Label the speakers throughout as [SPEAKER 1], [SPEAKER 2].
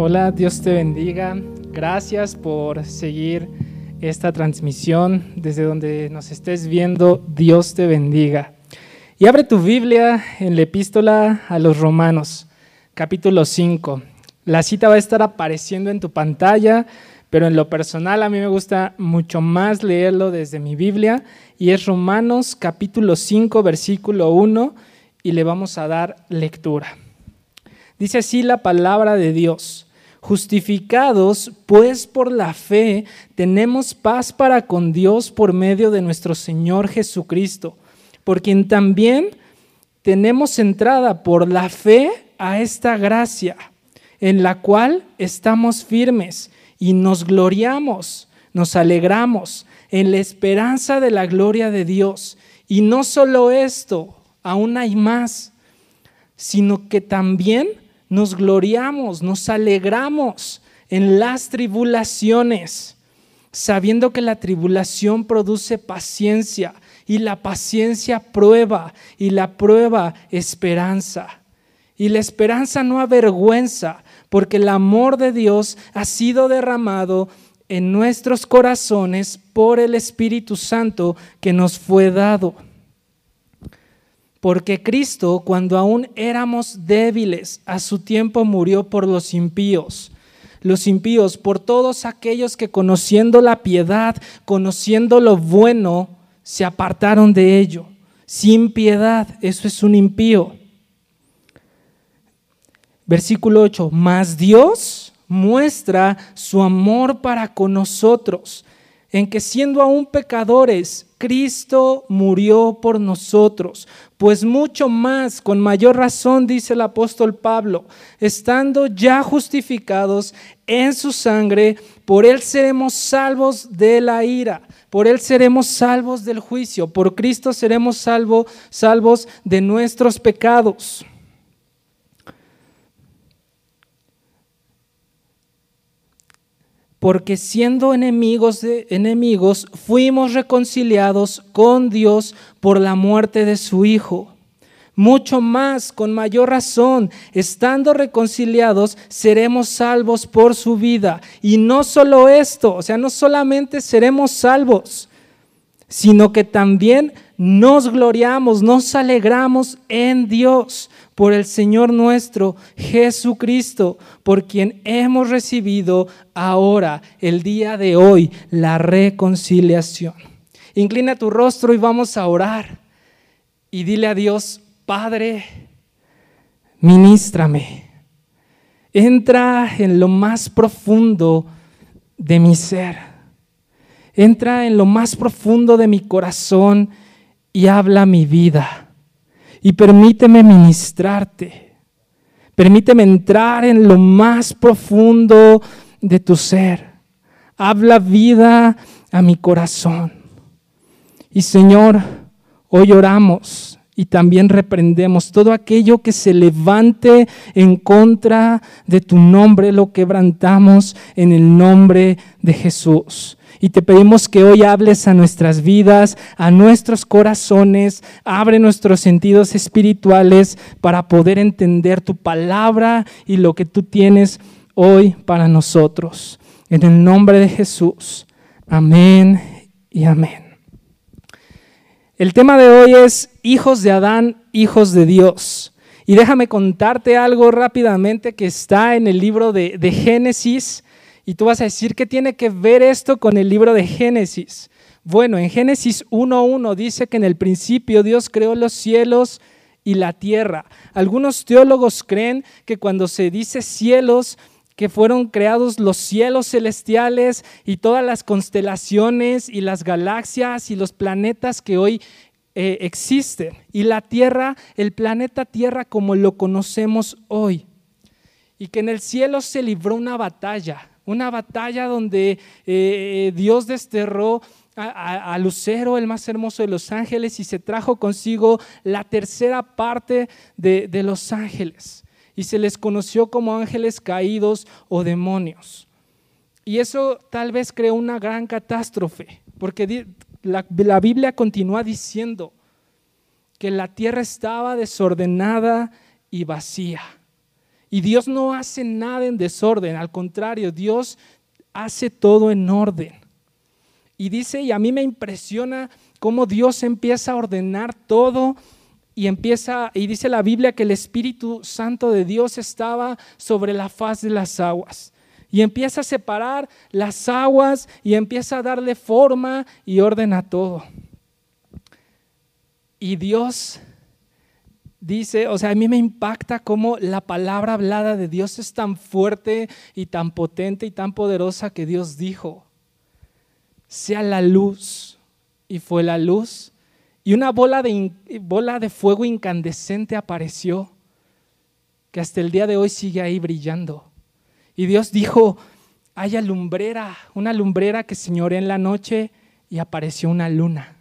[SPEAKER 1] Hola, Dios te bendiga. Gracias por seguir esta transmisión desde donde nos estés viendo. Dios te bendiga. Y abre tu Biblia en la epístola a los Romanos, capítulo 5. La cita va a estar apareciendo en tu pantalla, pero en lo personal a mí me gusta mucho más leerlo desde mi Biblia y es Romanos capítulo 5, versículo 1 y le vamos a dar lectura. Dice así la palabra de Dios. Justificados, pues por la fe, tenemos paz para con Dios por medio de nuestro Señor Jesucristo, por quien también tenemos entrada por la fe a esta gracia, en la cual estamos firmes y nos gloriamos, nos alegramos en la esperanza de la gloria de Dios. Y no solo esto, aún hay más, sino que también nos gloriamos, nos alegramos en las tribulaciones, sabiendo que la tribulación produce paciencia y la paciencia prueba y la prueba esperanza. Y la esperanza no avergüenza, porque el amor de Dios ha sido derramado en nuestros corazones por el Espíritu Santo que nos fue dado. Porque Cristo, cuando aún éramos débiles, a su tiempo murió por los impíos. Los impíos, por todos aquellos que conociendo la piedad, conociendo lo bueno, se apartaron de ello. Sin piedad, eso es un impío. Versículo 8, mas Dios muestra su amor para con nosotros, en que siendo aún pecadores, Cristo murió por nosotros, pues mucho más, con mayor razón, dice el apóstol Pablo, estando ya justificados en su sangre, por él seremos salvos de la ira, por él seremos salvos del juicio, por Cristo seremos salvos de nuestros pecados. Porque siendo enemigos de enemigos, fuimos reconciliados con Dios por la muerte de su Hijo. Mucho más, con mayor razón, estando reconciliados, seremos salvos por su vida. Y no solo esto, o sea, no solamente seremos salvos, sino que también nos gloriamos, nos alegramos en Dios por el Señor nuestro Jesucristo, por quien hemos recibido ahora, el día de hoy, la reconciliación. Inclina tu rostro y vamos a orar. Y dile a Dios, Padre, ministrame. Entra en lo más profundo de mi ser. Entra en lo más profundo de mi corazón y habla mi vida y permíteme ministrarte. Permíteme entrar en lo más profundo de tu ser. Habla vida a mi corazón. Y Señor, hoy oramos y también reprendemos todo aquello que se levante en contra de tu nombre, lo quebrantamos en el nombre de Jesús. Y te pedimos que hoy hables a nuestras vidas, a nuestros corazones, abre nuestros sentidos espirituales para poder entender tu palabra y lo que tú tienes hoy para nosotros. En el nombre de Jesús. Amén y amén. El tema de hoy es hijos de Adán, hijos de Dios. Y déjame contarte algo rápidamente que está en el libro de, de Génesis y tú vas a decir, ¿qué tiene que ver esto con el libro de Génesis? Bueno, en Génesis 1.1 dice que en el principio Dios creó los cielos y la tierra. Algunos teólogos creen que cuando se dice cielos, que fueron creados los cielos celestiales y todas las constelaciones y las galaxias y los planetas que hoy eh, existen. Y la Tierra, el planeta Tierra como lo conocemos hoy. Y que en el cielo se libró una batalla, una batalla donde eh, Dios desterró a, Lucero, el más hermoso de los ángeles, y se trajo consigo la tercera parte de, los ángeles. Y se les conoció como ángeles caídos o demonios. Y eso tal vez creó una gran catástrofe, porque la Biblia continúa diciendo que la tierra estaba desordenada y vacía Y Dios no hace nada en desorden, al contrario, Dios hace todo en orden. Y dice, y a mí me impresiona cómo Dios empieza a ordenar todo y empieza, y dice la Biblia que el Espíritu Santo de Dios estaba sobre la faz de las aguas. Y empieza a separar las aguas y empieza a darle forma y orden a todo. Y Dios dice, o sea, a mí me impacta cómo la palabra hablada de Dios es tan fuerte y tan potente y tan poderosa que Dios dijo, sea la luz. Y fue la luz. Y una bola de, bola de fuego incandescente apareció, que hasta el día de hoy sigue ahí brillando. Y Dios dijo, haya lumbrera, una lumbrera que señorea en la noche y apareció una luna.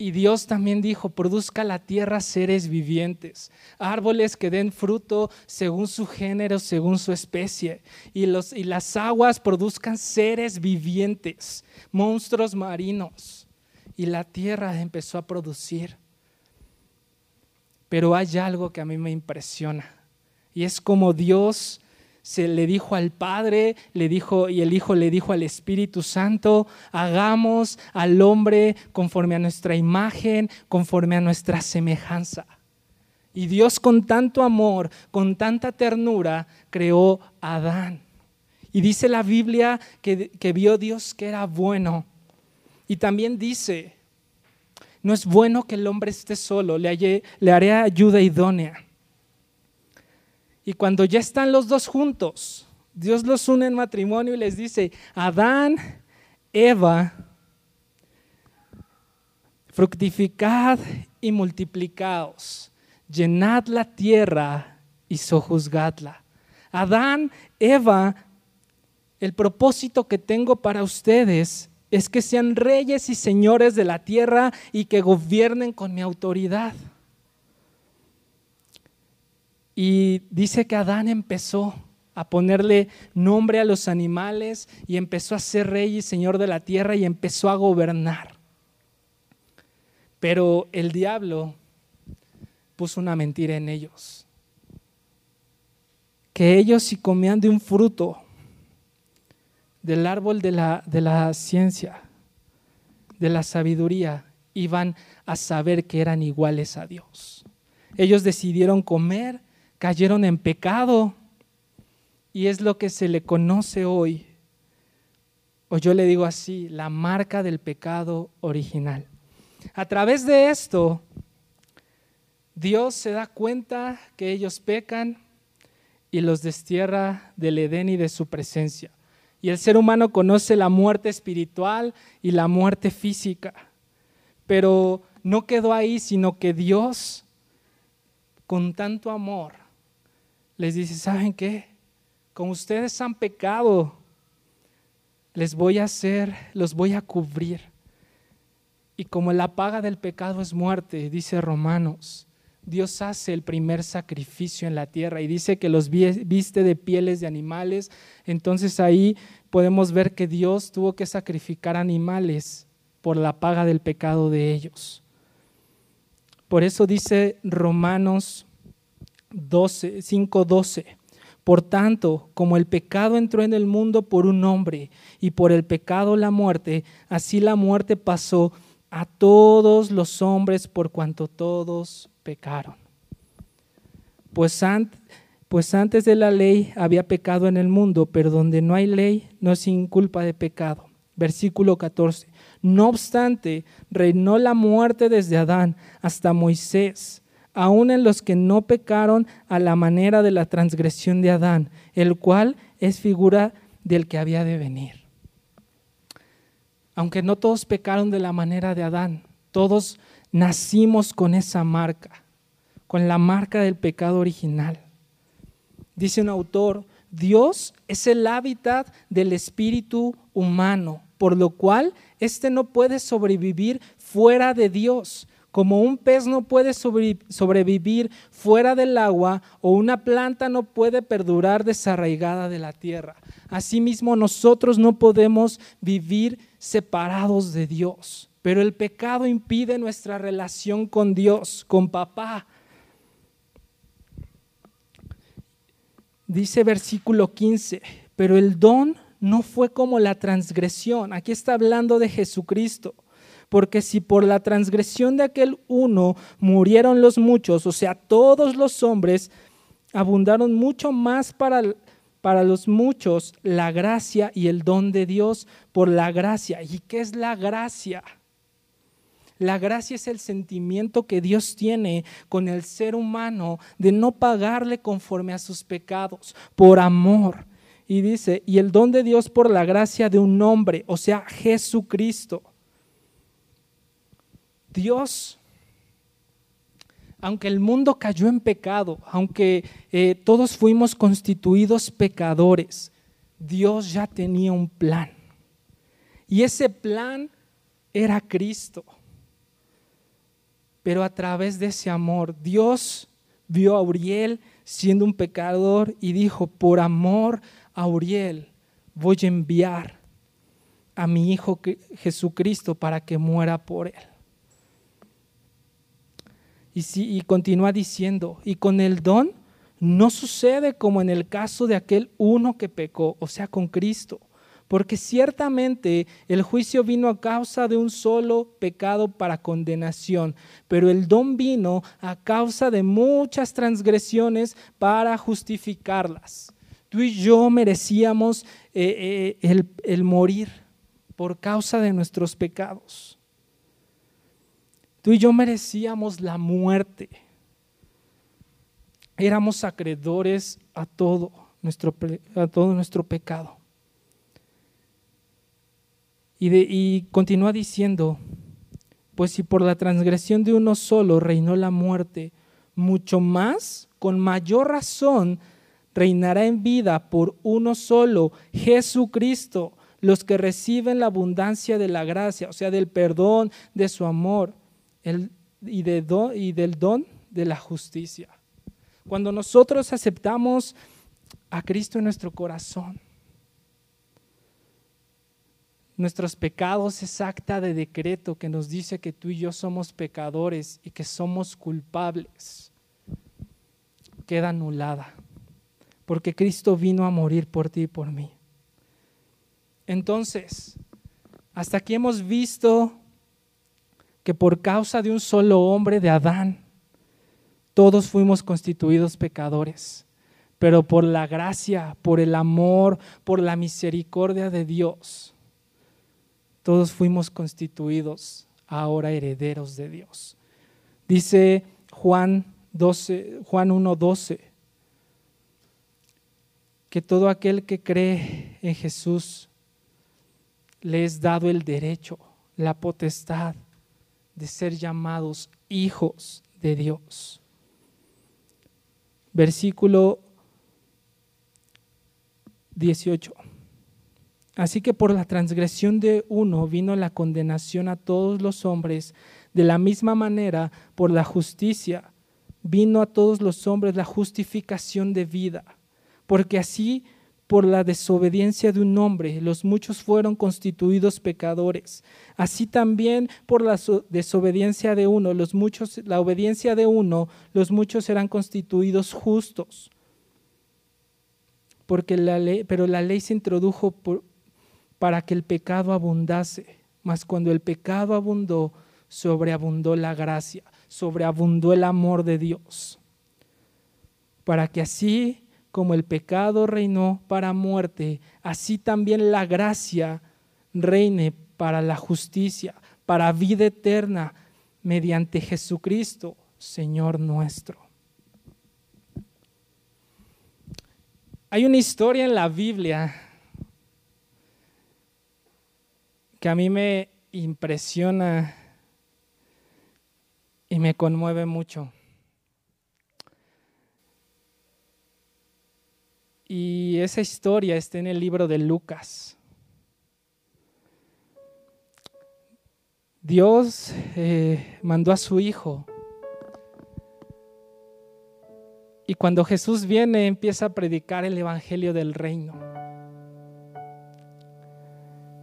[SPEAKER 1] Y Dios también dijo, produzca la tierra seres vivientes, árboles que den fruto según su género, según su especie, y, los, y las aguas produzcan seres vivientes, monstruos marinos. Y la tierra empezó a producir. Pero hay algo que a mí me impresiona, y es como Dios se le dijo al Padre, le dijo y el Hijo le dijo al Espíritu Santo, hagamos al hombre conforme a nuestra imagen, conforme a nuestra semejanza. Y Dios con tanto amor, con tanta ternura, creó a Adán. Y dice la Biblia que, que vio Dios que era bueno. Y también dice, no es bueno que el hombre esté solo, le, le haré ayuda idónea. Y cuando ya están los dos juntos, Dios los une en matrimonio y les dice, Adán, Eva, fructificad y multiplicaos, llenad la tierra y sojuzgadla. Adán, Eva, el propósito que tengo para ustedes es que sean reyes y señores de la tierra y que gobiernen con mi autoridad. Y dice que Adán empezó a ponerle nombre a los animales y empezó a ser rey y señor de la tierra y empezó a gobernar. Pero el diablo puso una mentira en ellos. Que ellos si comían de un fruto del árbol de la, de la ciencia, de la sabiduría, iban a saber que eran iguales a Dios. Ellos decidieron comer cayeron en pecado y es lo que se le conoce hoy, o yo le digo así, la marca del pecado original. A través de esto, Dios se da cuenta que ellos pecan y los destierra del Edén y de su presencia. Y el ser humano conoce la muerte espiritual y la muerte física. Pero no quedó ahí, sino que Dios, con tanto amor, les dice, ¿saben qué? Como ustedes han pecado, les voy a hacer, los voy a cubrir. Y como la paga del pecado es muerte, dice Romanos, Dios hace el primer sacrificio en la tierra y dice que los viste de pieles de animales. Entonces ahí podemos ver que Dios tuvo que sacrificar animales por la paga del pecado de ellos. Por eso dice Romanos 12, 5.12. Por tanto, como el pecado entró en el mundo por un hombre y por el pecado la muerte, así la muerte pasó a todos los hombres por cuanto todos pecaron. Pues, pues antes de la ley había pecado en el mundo, pero donde no hay ley no es sin culpa de pecado. Versículo 14. No obstante, reinó la muerte desde Adán hasta Moisés aun en los que no pecaron a la manera de la transgresión de Adán, el cual es figura del que había de venir. Aunque no todos pecaron de la manera de Adán, todos nacimos con esa marca, con la marca del pecado original. Dice un autor, Dios es el hábitat del espíritu humano, por lo cual éste no puede sobrevivir fuera de Dios, como un pez no puede sobrevivir fuera del agua o una planta no puede perdurar desarraigada de la tierra. Asimismo, nosotros no podemos vivir separados de Dios. Pero el pecado impide nuestra relación con Dios, con papá. Dice versículo 15, pero el don no fue como la transgresión. Aquí está hablando de Jesucristo. Porque si por la transgresión de aquel uno murieron los muchos, o sea, todos los hombres, abundaron mucho más para, para los muchos la gracia y el don de Dios por la gracia. ¿Y qué es la gracia? La gracia es el sentimiento que Dios tiene con el ser humano de no pagarle conforme a sus pecados, por amor. Y dice, y el don de Dios por la gracia de un hombre, o sea, Jesucristo. Dios, aunque el mundo cayó en pecado, aunque eh, todos fuimos constituidos pecadores, Dios ya tenía un plan. Y ese plan era Cristo. Pero a través de ese amor, Dios vio a Uriel siendo un pecador y dijo, por amor a Uriel voy a enviar a mi Hijo Jesucristo para que muera por él. Y, continúa diciendo, y con el don no sucede como en el caso de aquel uno que pecó, o sea, con Cristo porque ciertamente el juicio vino a causa de un solo pecado para condenación, pero el don vino a causa de muchas transgresiones para justificarlas. Tú y yo merecíamos eh, eh, el, morir por causa de nuestros pecados. Tú y yo merecíamos la muerte. Éramos acreedores a todo nuestro, a todo nuestro pecado. Y, continúa diciendo, pues si por la transgresión de uno solo reinó la muerte, mucho más, con mayor razón, reinará en vida por uno solo, Jesucristo, los que reciben la abundancia de la gracia, o sea, del perdón, de su amor y, de y del don de la justicia. Cuando nosotros aceptamos a Cristo en nuestro corazón, nuestros pecados es acta de decreto que nos dice que tú y yo somos pecadores y que somos culpables. Queda anulada, porque Cristo vino a morir por ti y por mí. Entonces, hasta aquí hemos visto que por causa de un solo hombre, de Adán, todos fuimos constituidos pecadores. Pero por la gracia, por el amor, por la misericordia de Dios, todos fuimos constituidos ahora herederos de Dios. Dice Juan 12, Juan 1:12 que todo aquel que cree en Jesús le es dado el derecho, la potestad de ser llamados hijos de Dios. Versículo 18. Así que por la transgresión de uno vino la condenación a todos los hombres, de la misma manera por la justicia vino a todos los hombres la justificación de vida, porque así por la desobediencia de un hombre los muchos fueron constituidos pecadores, así también por la desobediencia de uno, los muchos la obediencia de uno, los muchos serán constituidos justos. Porque la ley, pero la ley se introdujo para que el pecado abundase. Mas cuando el pecado abundó, sobreabundó la gracia, sobreabundó el amor de Dios. Para que así como el pecado reinó para muerte, así también la gracia reine para la justicia, para vida eterna, mediante Jesucristo, Señor nuestro. Hay una historia en la Biblia que a mí me impresiona y me conmueve mucho. Y esa historia está en el libro de Lucas. Dios eh, mandó a su Hijo. Y cuando Jesús viene empieza a predicar el Evangelio del Reino.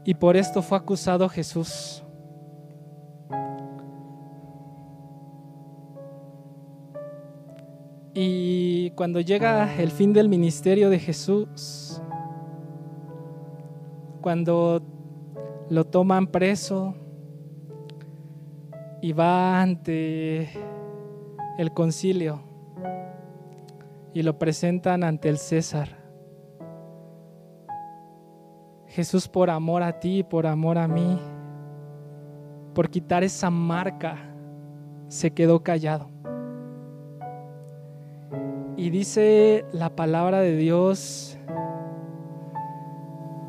[SPEAKER 1] Y por esto fue acusado Jesús. Y Y cuando llega el fin del ministerio de Jesús, cuando lo toman preso y va ante el concilio y lo presentan ante el César. Jesús por amor a ti, por amor a mí, por quitar esa marca, se quedó callado. Y dice la palabra de Dios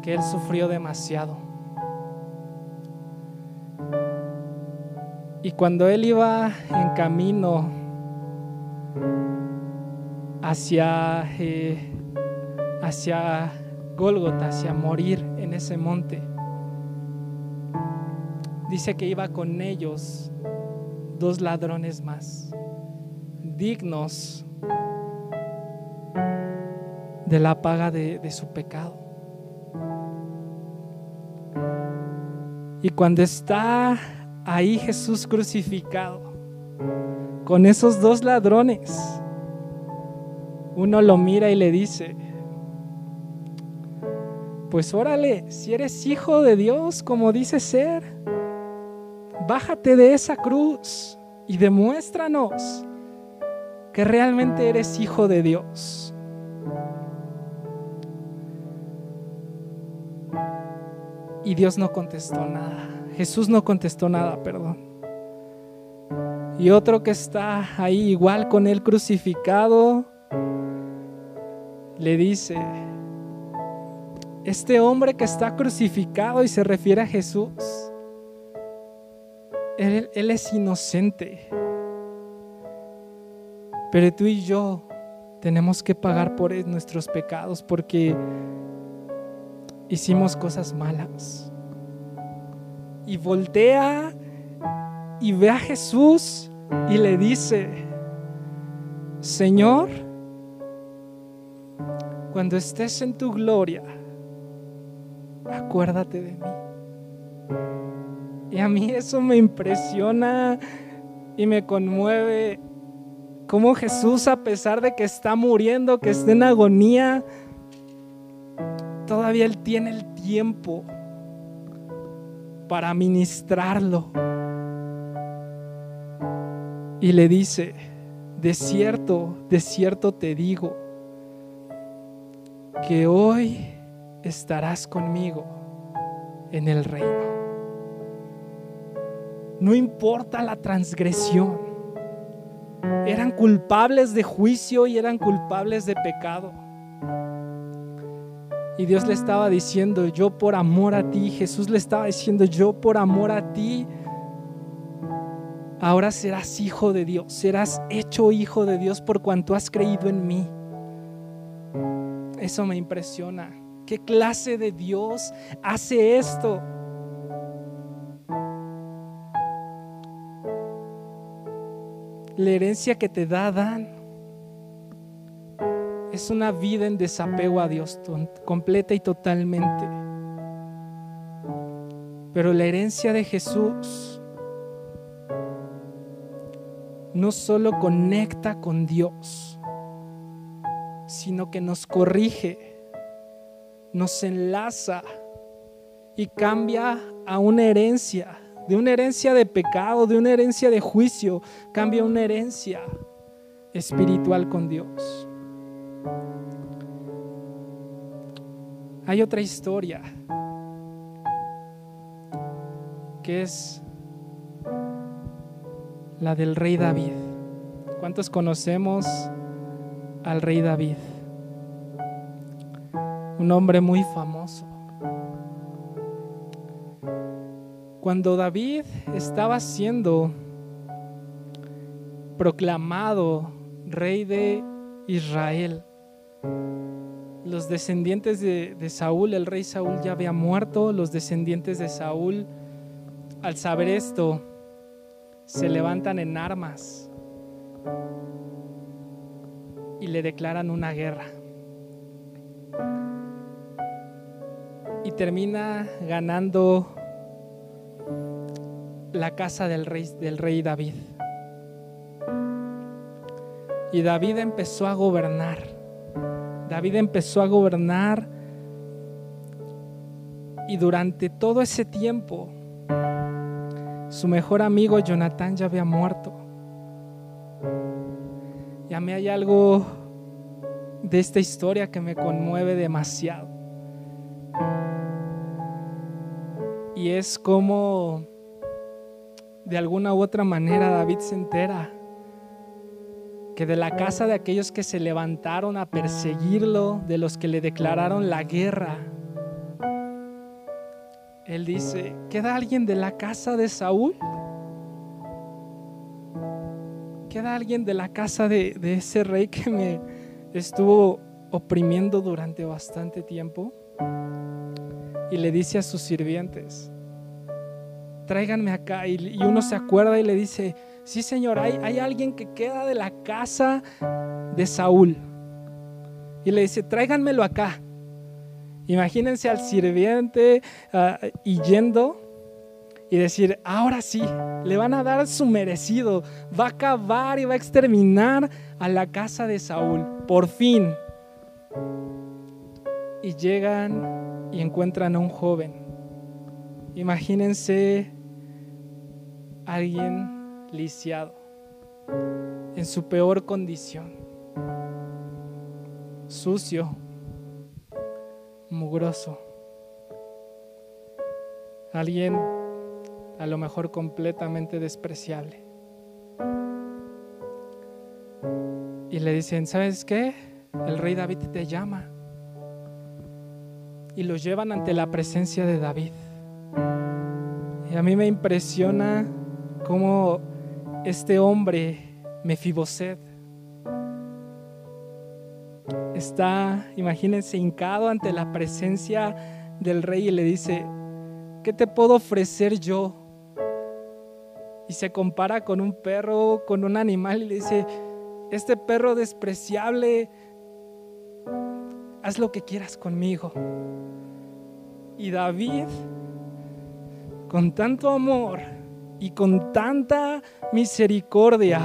[SPEAKER 1] que Él sufrió demasiado. Y cuando Él iba en camino hacia, eh, hacia Gólgota, hacia morir en ese monte, dice que iba con ellos dos ladrones más, dignos de la paga de, de su pecado. Y cuando está ahí Jesús crucificado, con esos dos ladrones, uno lo mira y le dice, pues órale, si eres hijo de Dios como dice ser, bájate de esa cruz y demuéstranos que realmente eres hijo de Dios. Y Dios no contestó nada. Jesús no contestó nada, perdón. Y otro que está ahí igual con él crucificado, le dice, este hombre que está crucificado y se refiere a Jesús, él, él es inocente. Pero tú y yo tenemos que pagar por nuestros pecados porque hicimos cosas malas. Y voltea y ve a Jesús y le dice, Señor, cuando estés en tu gloria, acuérdate de mí. Y a mí eso me impresiona y me conmueve. Cómo Jesús, a pesar de que está muriendo, que está en agonía, todavía Él tiene el tiempo para ministrarlo. Y le dice, de cierto, de cierto te digo, que hoy estarás conmigo en el reino. No importa la transgresión. Eran culpables de juicio y eran culpables de pecado. Y Dios le estaba diciendo, yo por amor a ti, Jesús le estaba diciendo, yo por amor a ti, ahora serás hijo de Dios, serás hecho hijo de Dios por cuanto has creído en mí. Eso me impresiona. ¿Qué clase de Dios hace esto? La herencia que te da Dan es una vida en desapego a Dios completa y totalmente. Pero la herencia de Jesús no solo conecta con Dios, sino que nos corrige, nos enlaza y cambia a una herencia, de una herencia de pecado, de una herencia de juicio, cambia a una herencia espiritual con Dios. Hay otra historia que es la del rey David. ¿Cuántos conocemos al rey David? Un hombre muy famoso. Cuando David estaba siendo proclamado rey de Israel, los descendientes de, Saúl, el rey Saúl ya había muerto, los descendientes de Saúl, al saber esto, se levantan en armas y le declaran una guerra. Y termina ganando la casa del rey, del rey David. Y David empezó a gobernar. David empezó a gobernar y durante todo ese tiempo su mejor amigo Jonathan ya había muerto. Y a mí hay algo de esta historia que me conmueve demasiado. Y es como de alguna u otra manera David se entera que de la casa de aquellos que se levantaron a perseguirlo, de los que le declararon la guerra, él dice, ¿queda alguien de la casa de Saúl? ¿Queda alguien de la casa de, ese rey que me estuvo oprimiendo durante bastante tiempo? Y le dice a sus sirvientes, tráiganme acá. Y, uno se acuerda y le dice, sí Señor, hay, hay alguien que queda de la casa de Saúl. Y le dice, tráiganmelo acá. Imagínense al sirviente ah, y yendo y decir, ahora sí, le van a dar su merecido, va a acabar y va a exterminar a la casa de Saúl, por fin. Y llegan y encuentran a un joven. Imagínense alguien lisiado, en su peor condición, sucio, mugroso, alguien a lo mejor completamente despreciable. Y le dicen, ¿sabes qué? El rey David te llama. Y lo llevan ante la presencia de David. Y a mí me impresiona cómo este hombre, Mefiboset, está, imagínense, hincado ante la presencia del rey y le dice, ¿qué te puedo ofrecer yo? Y se compara con un perro, con un animal y le dice, este perro despreciable, haz lo que quieras conmigo. Y David, con tanto amor, y con tanta misericordia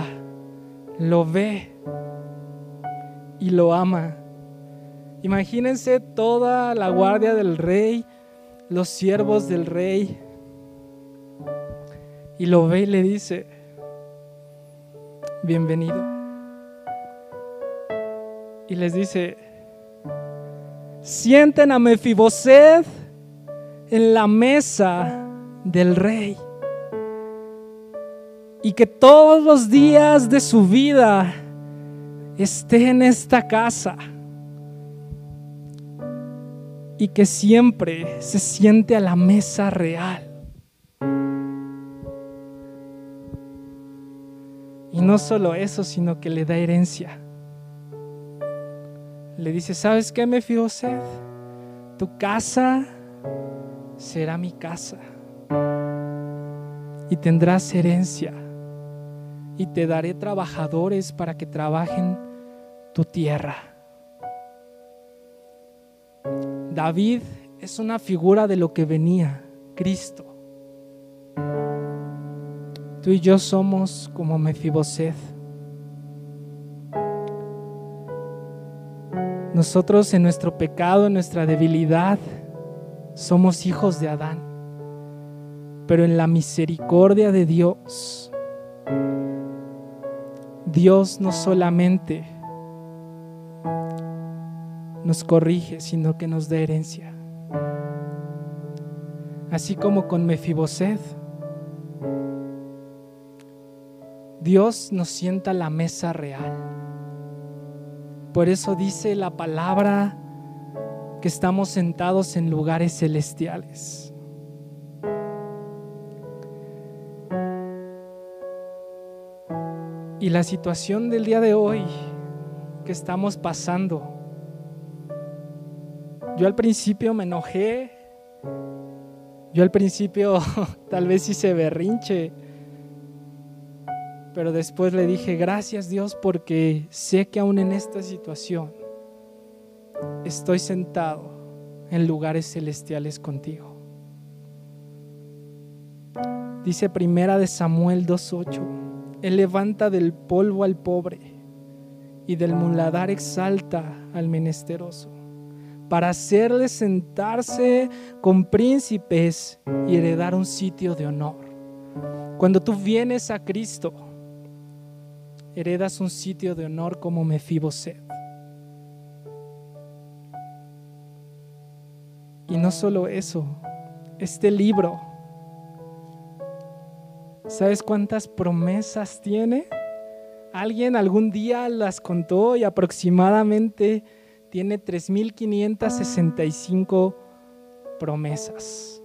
[SPEAKER 1] lo ve y lo ama. Imagínense toda la guardia del rey, los siervos del rey, y lo ve y le dice, bienvenido. Y les dice, sienten a Mefiboset en la mesa del rey y que todos los días de su vida esté en esta casa y que siempre se siente a la mesa real. Y no solo eso, sino que le da herencia. Le dice, ¿sabes qué, me sed Tu casa será mi casa y tendrás herencia y te daré trabajadores para que trabajen tu tierra. David es una figura de lo que venía, Cristo. Tú y yo somos como Mefiboset. Nosotros en nuestro pecado, en nuestra debilidad, somos hijos de Adán. Pero en la misericordia de Dios, Dios no solamente nos corrige, sino que nos da herencia. Así como con Mefiboset, Dios nos sienta la mesa real. Por eso dice la palabra que estamos sentados en lugares celestiales. Y la situación del día de hoy que estamos pasando, yo al principio me enojé, yo al principio tal vez hice berrinche, pero después le dije, gracias Dios porque sé que aún en esta situación estoy sentado en lugares celestiales contigo. Dice primera de Samuel 2.8. Él levanta del polvo al pobre y del muladar exalta al menesteroso, para hacerle sentarse con príncipes y heredar un sitio de honor. Cuando tú vienes a Cristo, heredas un sitio de honor como Mefiboset. Y no solo eso, este libro, ¿sabes cuántas promesas tiene? Alguien algún día las contó y aproximadamente tiene 3.565 promesas.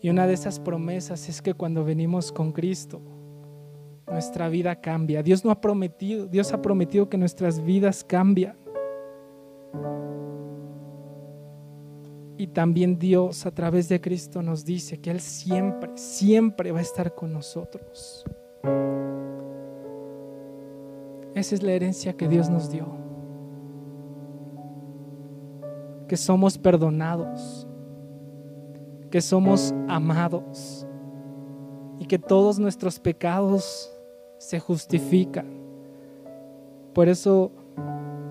[SPEAKER 1] Y una de esas promesas es que cuando venimos con Cristo, nuestra vida cambia. Dios no ha prometido, Dios ha prometido que nuestras vidas cambian. Y también Dios a través de Cristo nos dice que Él siempre, siempre va a estar con nosotros. Esa es la herencia que Dios nos dio. Que somos perdonados, que somos amados y que todos nuestros pecados se justifican. Por eso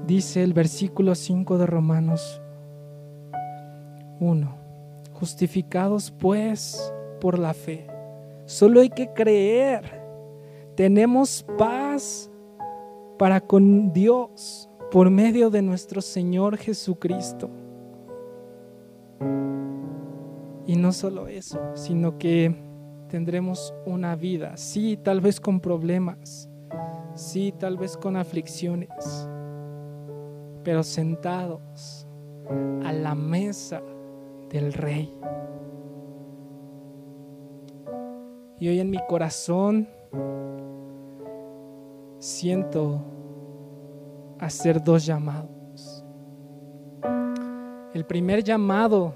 [SPEAKER 1] dice el versículo 5 de Romanos 1. Justificados pues por la fe. Solo hay que creer. Tenemos paz para con Dios por medio de nuestro Señor Jesucristo. Y no solo eso, sino que tendremos una vida, sí, tal vez con problemas, sí, tal vez con aflicciones, pero sentados a la mesa del Rey. Y hoy en mi corazón siento hacer dos llamados. El primer llamado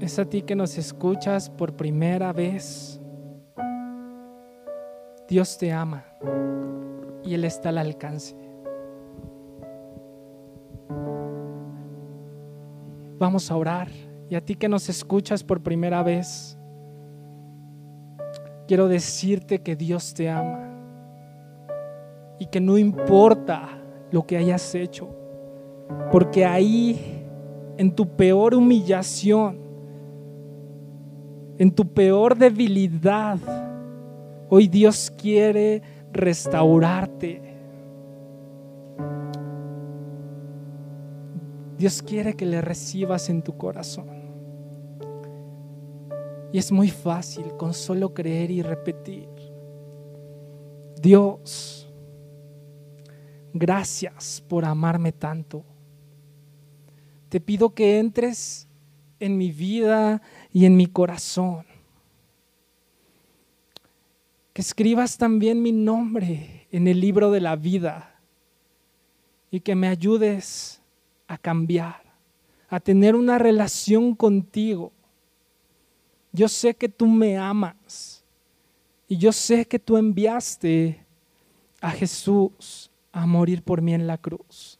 [SPEAKER 1] es a ti que nos escuchas por primera vez. Dios te ama y Él está al alcance. Vamos a orar. Y a ti que nos escuchas por primera vez, quiero decirte que Dios te ama y que no importa lo que hayas hecho, porque ahí, en tu peor humillación, en tu peor debilidad, hoy Dios quiere restaurarte Dios quiere que le recibas en tu corazón. Y es muy fácil con solo creer y repetir. Dios, gracias por amarme tanto. Te pido que entres en mi vida y en mi corazón. Que escribas también mi nombre en el libro de la vida y que me ayudes a cambiar, a tener una relación contigo. Yo sé que tú me amas y yo sé que tú enviaste a Jesús a morir por mí en la cruz.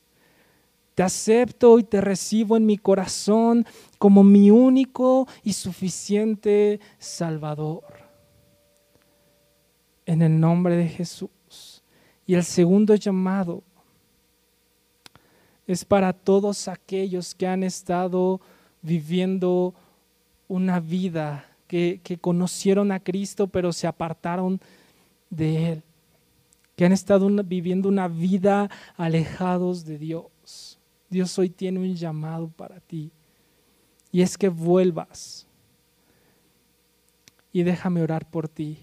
[SPEAKER 1] Te acepto y te recibo en mi corazón como mi único y suficiente Salvador. En el nombre de Jesús. Y el segundo llamado es para todos aquellos que han estado viviendo una vida, que, conocieron a Cristo pero se apartaron de Él, que han estado viviendo una vida alejados de Dios. Dios hoy tiene un llamado para ti y es que vuelvas. Y déjame orar por ti.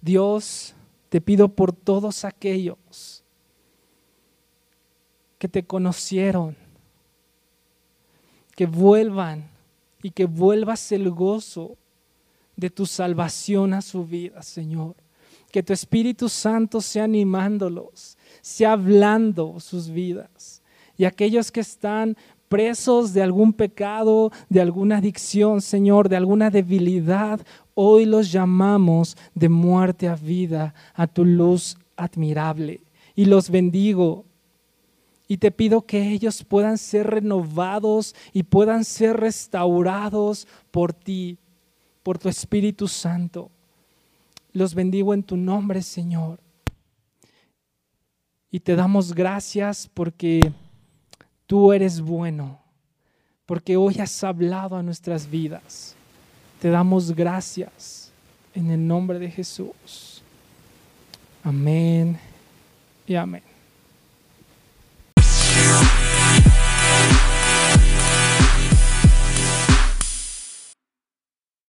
[SPEAKER 1] Dios, te pido por todos aquellos que te conocieron, que vuelvan y que vuelvas el gozo de tu salvación a su vida, Señor. Que tu Espíritu Santo sea animándolos, sea hablando sus vidas. Y aquellos que están presos de algún pecado, de alguna adicción, Señor, de alguna debilidad, hoy los llamamos de muerte a vida, a tu luz admirable. Y los bendigo y te pido que ellos puedan ser renovados y puedan ser restaurados por ti, por tu Espíritu Santo. Los bendigo en tu nombre, Señor. Y te damos gracias porque tú eres bueno, porque hoy has hablado a nuestras vidas. Te damos gracias en el nombre de Jesús. Amén y amén.